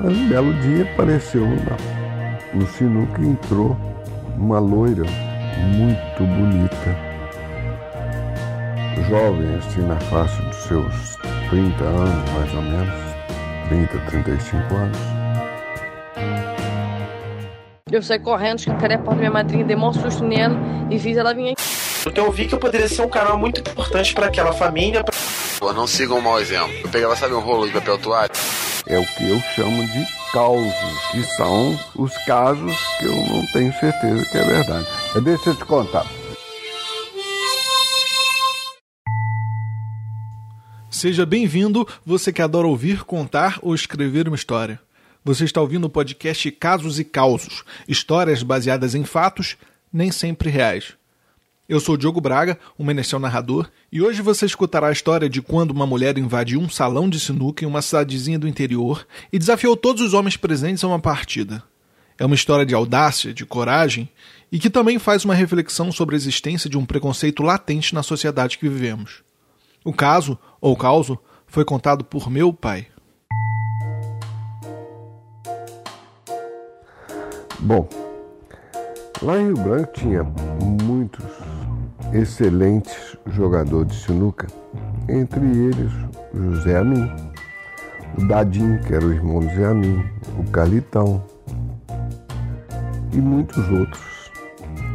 Mas um belo dia apareceu no sinuca e entrou uma loira muito bonita, jovem assim na faixa dos seus 30 anos mais ou menos, 30, 35 anos. Eu saí correndo, escancarei a porta da minha madrinha, dei um susto nela e fiz ela vir aqui. Porque eu vi que eu poderia ser um canal muito importante para aquela família. Pra... Pô, não sigam um mau exemplo. Eu pegava, sabe, um rolo de papel toalha? É o que eu chamo de causos, que são os casos que eu não tenho certeza que é verdade. Deixa eu te contar. Seja bem-vindo, você que adora ouvir, contar ou escrever uma história. Você está ouvindo o podcast Casos e Causos, histórias baseadas em fatos, nem sempre reais. Eu sou Diogo Braga, um menestrel narrador, e hoje você escutará a história de quando uma mulher invadiu um salão de sinuca em uma cidadezinha do interior e desafiou todos os homens presentes a uma partida. É uma história de audácia, de coragem e que também faz uma reflexão sobre a existência de um preconceito latente na sociedade que vivemos. O caso, ou causo, foi contado por meu pai. Bom, lá em Rio Branco tinha muitos excelentes jogadores de sinuca, entre eles José Amin, o Dadim, que era o irmão de Zé Amin, o Calitão e muitos outros.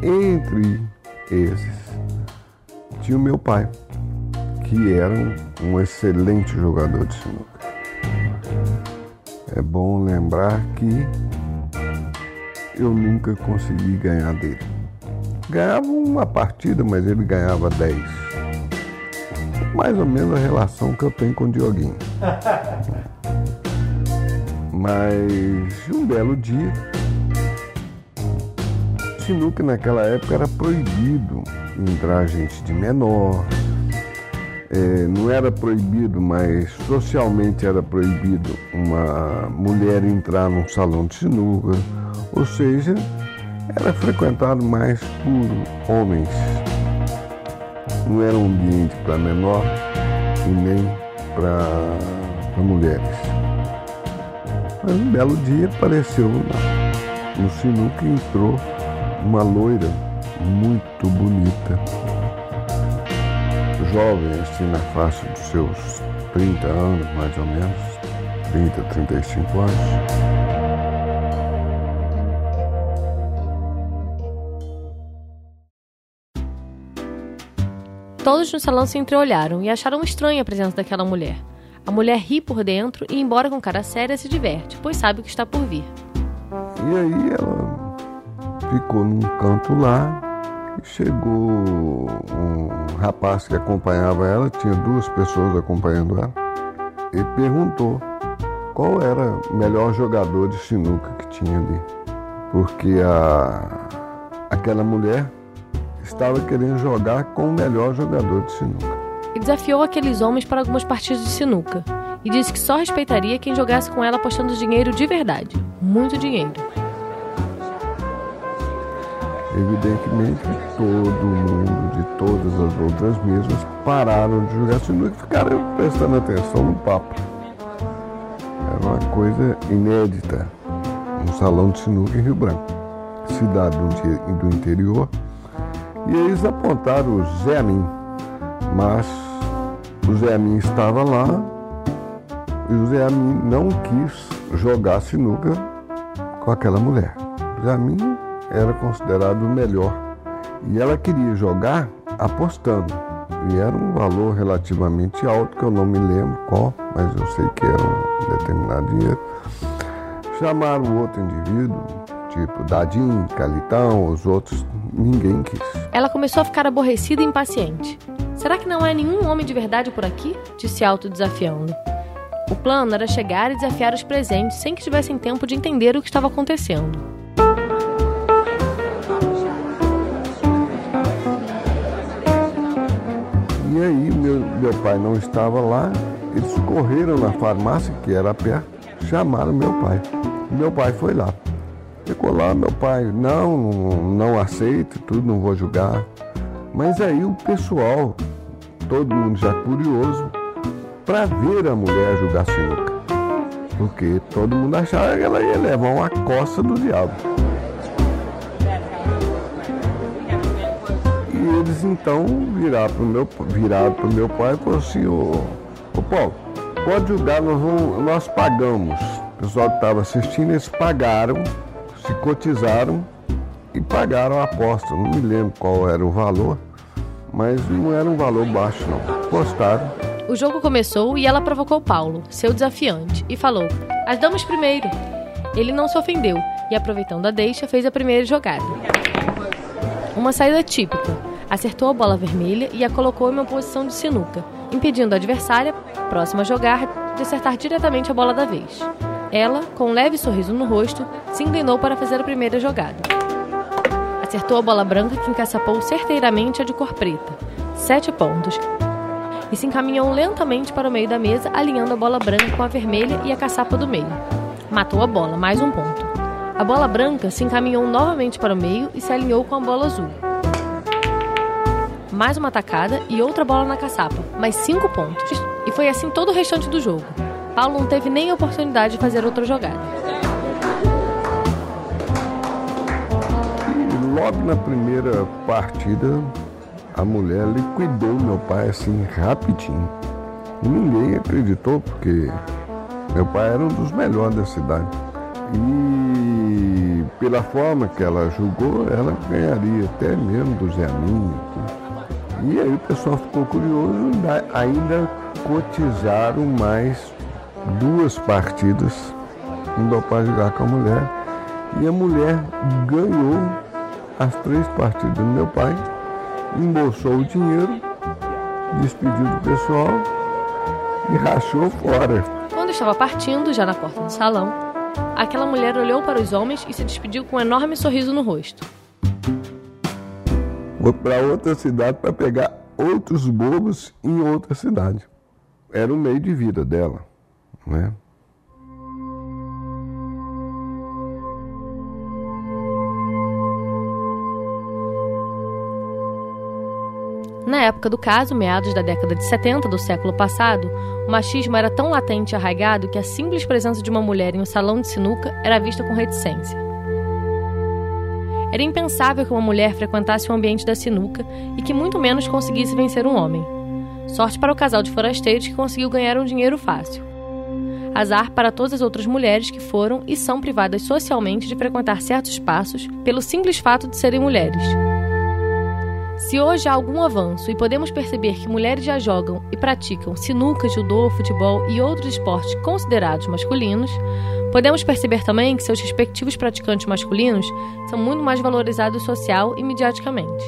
Entre esses tinha o meu pai, que era um excelente jogador de sinuca. É bom lembrar que eu nunca consegui ganhar dele. Ganhava uma partida, mas ele ganhava 10. Mais ou menos a relação que eu tenho com o Dioguinho. Mas um belo dia, sinuca naquela época era proibido entrar gente de menor. É, não era proibido, mas socialmente era proibido uma mulher entrar num salão de sinuca. Ou seja, era frequentado mais por homens. Não era um ambiente para menor e nem para mulheres. Mas um belo dia apareceu no sinuca entrou uma loira muito bonita, jovem, assim na faixa dos seus 30 anos mais ou menos, 30, 35 anos. Todos no salão se entreolharam e acharam estranha a presença daquela mulher. A mulher ri por dentro e, embora com cara séria, se diverte, pois sabe o que está por vir. E aí ela ficou num canto lá e chegou um rapaz que acompanhava ela, tinha duas pessoas acompanhando ela, e perguntou qual era o melhor jogador de sinuca que tinha ali. Porque a, aquela mulher estava querendo jogar com o melhor jogador de sinuca. E desafiou aqueles homens para algumas partidas de sinuca. E disse que só respeitaria quem jogasse com ela apostando dinheiro de verdade. Muito dinheiro. Evidentemente que todo mundo de todas as outras mesas pararam de jogar sinuca e ficaram prestando atenção no papo. Era uma coisa inédita. Um salão de sinuca em Rio Branco, cidade do interior e eles apontaram o Zé Amin, mas o Zé Amin estava lá e o Zé Amin não quis jogar sinuca com aquela mulher. O Zé Amin era considerado o melhor e ela queria jogar apostando. E era um valor relativamente alto, que eu não me lembro qual, mas eu sei que era um determinado dinheiro. Chamaram o outro indivíduo, tipo Dadim, Calitão, os outros, ninguém quis. Ela começou a ficar aborrecida e impaciente. Será que não é nenhum homem de verdade por aqui? Disse autodesafiando. O plano era chegar e desafiar os presentes sem que tivessem tempo de entender o que estava acontecendo. E aí, meu, meu pai não estava lá, eles correram na farmácia, que era perto, chamaram meu pai. Meu pai foi lá. Lá, meu pai, não, não, aceito, tudo, não vou julgar. Mas aí o pessoal, todo mundo já curioso, para ver a mulher jogar sinuca. porque todo mundo achava que ela ia levar uma costa do diabo. E eles então viraram o meu, meu pai e falaram assim, ô, ô Paulo, pode julgar, nós, vamos, nós pagamos. O pessoal que estava assistindo, eles pagaram, se cotizaram e pagaram a aposta. Não me lembro qual era o valor, mas não era um valor baixo não. Apostaram. O jogo começou e ela provocou Paulo, seu desafiante, e falou: As damas primeiro. Ele não se ofendeu e, aproveitando a deixa, fez a primeira jogada. Uma saída típica. Acertou a bola vermelha e a colocou em uma posição de sinuca, impedindo a adversária, próxima a jogar, de acertar diretamente a bola da vez. Ela, com um leve sorriso no rosto, se inclinou para fazer a primeira jogada. Acertou a bola branca que encaçapou certeiramente a de cor preta. Sete pontos. E se encaminhou lentamente para o meio da mesa, alinhando a bola branca com a vermelha e a caçapa do meio. Matou a bola, mais um ponto. A bola branca se encaminhou novamente para o meio e se alinhou com a bola azul. Mais uma tacada e outra bola na caçapa, mais cinco pontos. E foi assim todo o restante do jogo. Paulo não teve nem oportunidade de fazer outra jogada. Logo na primeira partida, a mulher liquidou meu pai assim rapidinho. Ninguém acreditou, porque meu pai era um dos melhores da cidade. E pela forma que ela julgou, ela ganharia até mesmo do Zé Minha. E aí o pessoal ficou curioso e ainda cotizaram mais duas partidas para jogar com a mulher. E a mulher ganhou as três partidas do meu pai, embolsou o dinheiro, despediu do pessoal e rachou fora. Quando estava partindo, já na porta do salão, aquela mulher olhou para os homens e se despediu com um enorme sorriso no rosto. Vou para outra cidade para pegar outros bobos em outra cidade. Era o meio de vida dela, né? Na época do caso, meados da década de 70 do século passado, o machismo era tão latente e arraigado que a simples presença de uma mulher em um salão de sinuca era vista com reticência. Era impensável que uma mulher frequentasse o ambiente da sinuca e que muito menos conseguisse vencer um homem. Sorte para o casal de forasteiros que conseguiu ganhar um dinheiro fácil. Azar para todas as outras mulheres que foram e são privadas socialmente de frequentar certos espaços pelo simples fato de serem mulheres. Se hoje há algum avanço e podemos perceber que mulheres já jogam e praticam sinuca, judô, futebol e outros esportes considerados masculinos, podemos perceber também que seus respectivos praticantes masculinos são muito mais valorizados social e mediaticamente.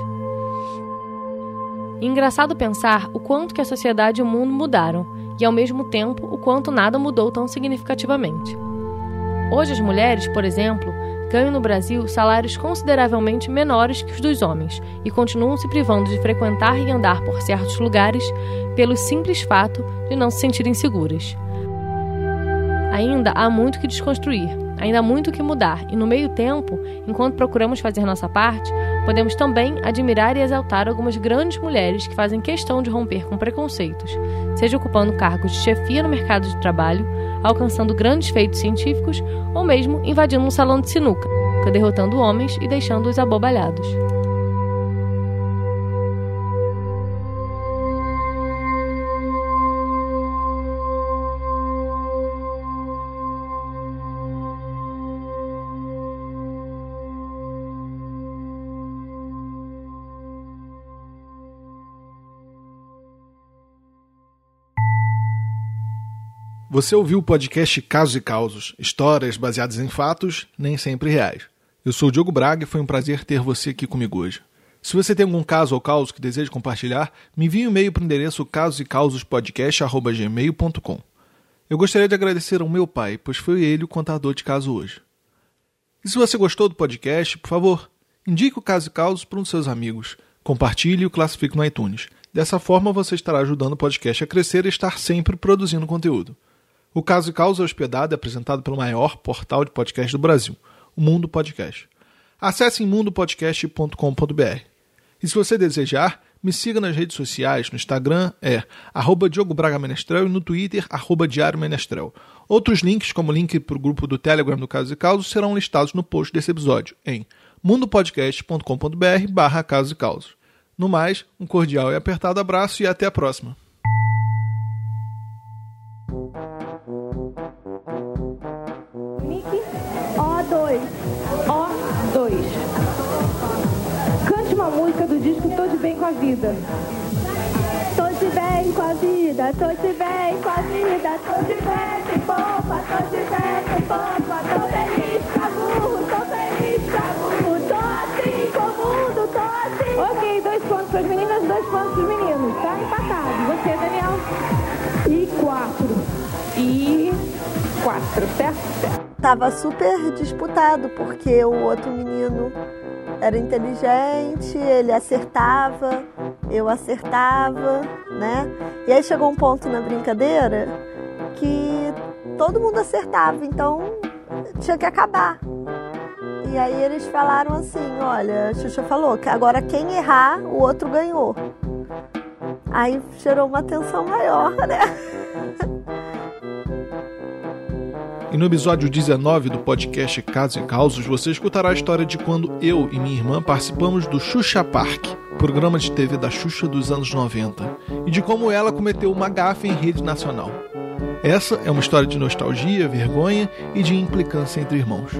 engraçado pensar o quanto que a sociedade e o mundo mudaram e, ao mesmo tempo, o quanto nada mudou tão significativamente. Hoje, as mulheres, por exemplo, ganham no Brasil salários consideravelmente menores que os dos homens e continuam se privando de frequentar e andar por certos lugares pelo simples fato de não se sentirem seguras. Ainda há muito que desconstruir, ainda há muito que mudar, e no meio tempo, enquanto procuramos fazer nossa parte, podemos também admirar e exaltar algumas grandes mulheres que fazem questão de romper com preconceitos, seja ocupando cargos de chefia no mercado de trabalho, alcançando grandes feitos científicos ou mesmo invadindo um salão de sinuca, derrotando homens e deixando-os abobalhados. Você ouviu o podcast Casos e Causos, histórias baseadas em fatos, nem sempre reais. Eu sou o Diogo Braga e foi um prazer ter você aqui comigo hoje. Se você tem algum caso ou causa que deseja compartilhar, me envie um e-mail para o endereço casosecausospodcast.gmail.com. Eu gostaria de agradecer ao meu pai, pois foi ele o contador de caso hoje. E se você gostou do podcast, por favor, indique o Caso e Causos para um dos seus amigos. Compartilhe e o classifique no iTunes. Dessa forma, você estará ajudando o podcast a crescer e estar sempre produzindo conteúdo. O Caso e Causa é hospedado e apresentado pelo maior portal de podcast do Brasil, o Mundo Podcast. Acesse mundopodcast.com.br. E se você desejar, Me siga nas redes sociais, no Instagram é arroba Diogo Braga Menestrel e no Twitter, arroba Diário Menestrel. Outros links, como o link para o grupo do Telegram do Caso e Causos, serão listados no post desse episódio em mundopodcast.com.br barra Casos e. No mais, um cordial e apertado abraço e até a próxima. Vida. Tô de bem com a vida, tô de bem com a vida, tô de bem com popa, tô de bem com popa, tô feliz pra burro, tô feliz pra burro, tô assim com o mundo, tô assim. Ok, dois pontos para as meninas, dois pontos para os meninos. Tá empatado. Você, Daniel? E quatro. E quatro, certo? Certo. Tava super disputado, porque o outro menino era inteligente, ele acertava, eu acertava, né? E aí chegou um ponto na brincadeira que todo mundo acertava, então tinha que acabar. E aí eles falaram assim, olha, a Xuxa falou que agora quem errar, o outro ganhou. Aí gerou uma tensão maior, né? E no episódio 19 do podcast Casos e Causos, você escutará a história de quando eu e minha irmã participamos do Xuxa Park, programa de TV da Xuxa dos anos 90, e de como ela cometeu uma gafe em rede nacional. Essa é uma história de nostalgia, vergonha e de implicância entre irmãos.